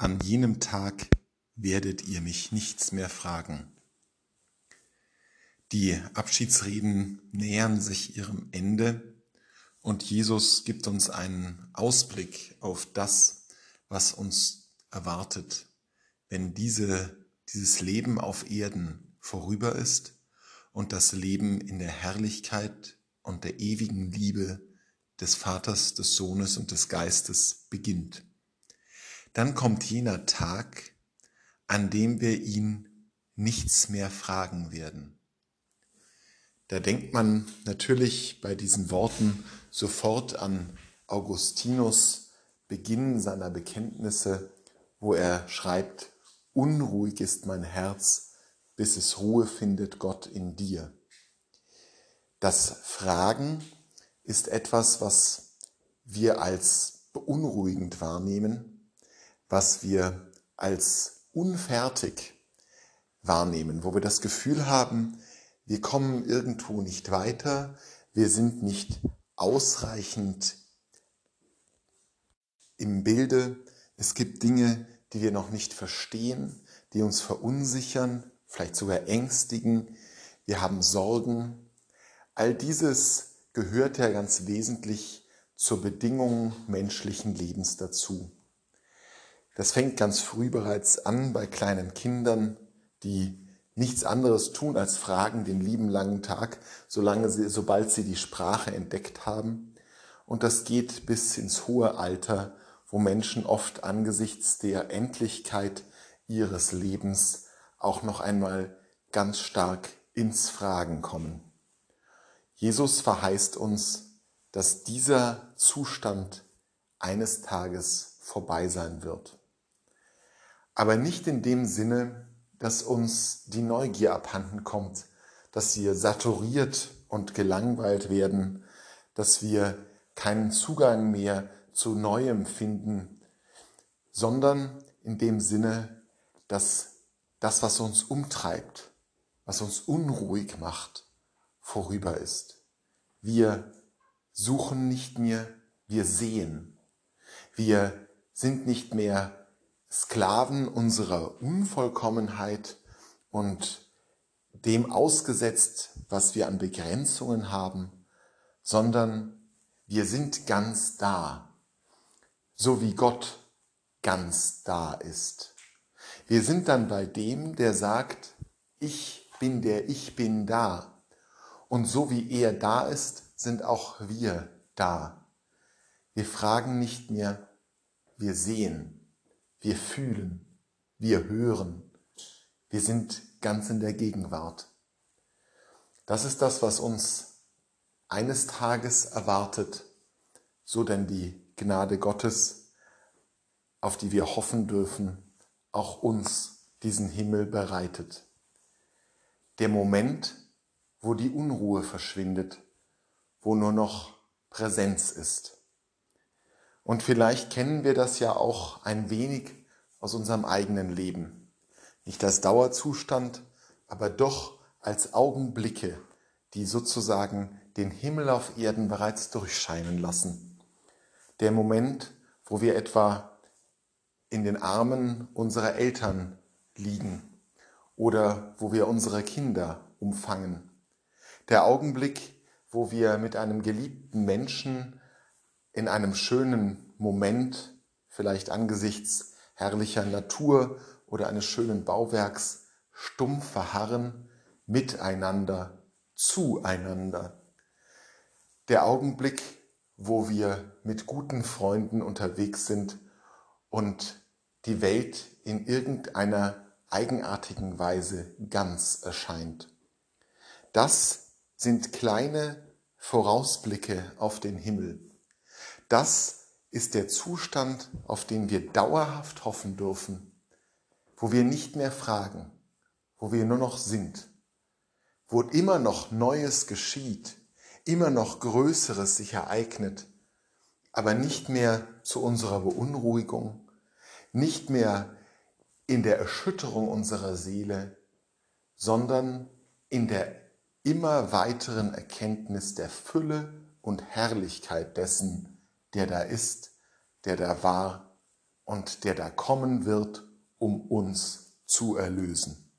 An jenem Tag werdet ihr mich nichts mehr fragen. Die Abschiedsreden nähern sich ihrem Ende und Jesus gibt uns einen Ausblick auf das, was uns erwartet, wenn diese, dieses Leben auf Erden vorüber ist und das Leben in der Herrlichkeit und der ewigen Liebe des Vaters, des Sohnes und des Geistes beginnt. Dann kommt jener Tag, an dem wir ihn nichts mehr fragen werden. Da denkt man natürlich bei diesen Worten sofort an Augustinus Beginn seiner Bekenntnisse, wo er schreibt, Unruhig ist mein Herz, bis es Ruhe findet Gott in dir. Das Fragen ist etwas, was wir als beunruhigend wahrnehmen, was wir als unfertig wahrnehmen, wo wir das Gefühl haben, wir kommen irgendwo nicht weiter, wir sind nicht ausreichend im Bilde, es gibt Dinge, die wir noch nicht verstehen, die uns verunsichern, vielleicht sogar ängstigen, wir haben Sorgen. All dieses gehört ja ganz wesentlich zur Bedingung menschlichen Lebens dazu. Das fängt ganz früh bereits an bei kleinen Kindern, die nichts anderes tun als fragen den lieben langen Tag, solange sie, sobald sie die Sprache entdeckt haben. Und das geht bis ins hohe Alter, wo Menschen oft angesichts der Endlichkeit ihres Lebens auch noch einmal ganz stark ins Fragen kommen. Jesus verheißt uns, dass dieser Zustand eines Tages vorbei sein wird aber nicht in dem Sinne, dass uns die Neugier abhanden kommt, dass wir saturiert und gelangweilt werden, dass wir keinen Zugang mehr zu Neuem finden, sondern in dem Sinne, dass das, was uns umtreibt, was uns unruhig macht, vorüber ist. Wir suchen nicht mehr, wir sehen. Wir sind nicht mehr Sklaven unserer Unvollkommenheit und dem ausgesetzt, was wir an Begrenzungen haben, sondern wir sind ganz da, so wie Gott ganz da ist. Wir sind dann bei dem, der sagt, ich bin der Ich bin da. Und so wie er da ist, sind auch wir da. Wir fragen nicht mehr, wir sehen. Wir fühlen, wir hören, wir sind ganz in der Gegenwart. Das ist das, was uns eines Tages erwartet, so denn die Gnade Gottes, auf die wir hoffen dürfen, auch uns diesen Himmel bereitet. Der Moment, wo die Unruhe verschwindet, wo nur noch Präsenz ist. Und vielleicht kennen wir das ja auch ein wenig aus unserem eigenen Leben. Nicht als Dauerzustand, aber doch als Augenblicke, die sozusagen den Himmel auf Erden bereits durchscheinen lassen. Der Moment, wo wir etwa in den Armen unserer Eltern liegen oder wo wir unsere Kinder umfangen. Der Augenblick, wo wir mit einem geliebten Menschen in einem schönen Moment, vielleicht angesichts herrlicher Natur oder eines schönen Bauwerks, stumm verharren, miteinander, zueinander. Der Augenblick, wo wir mit guten Freunden unterwegs sind und die Welt in irgendeiner eigenartigen Weise ganz erscheint. Das sind kleine Vorausblicke auf den Himmel. Das ist der Zustand, auf den wir dauerhaft hoffen dürfen, wo wir nicht mehr fragen, wo wir nur noch sind, wo immer noch Neues geschieht, immer noch Größeres sich ereignet, aber nicht mehr zu unserer Beunruhigung, nicht mehr in der Erschütterung unserer Seele, sondern in der immer weiteren Erkenntnis der Fülle und Herrlichkeit dessen, der da ist, der da war und der da kommen wird, um uns zu erlösen.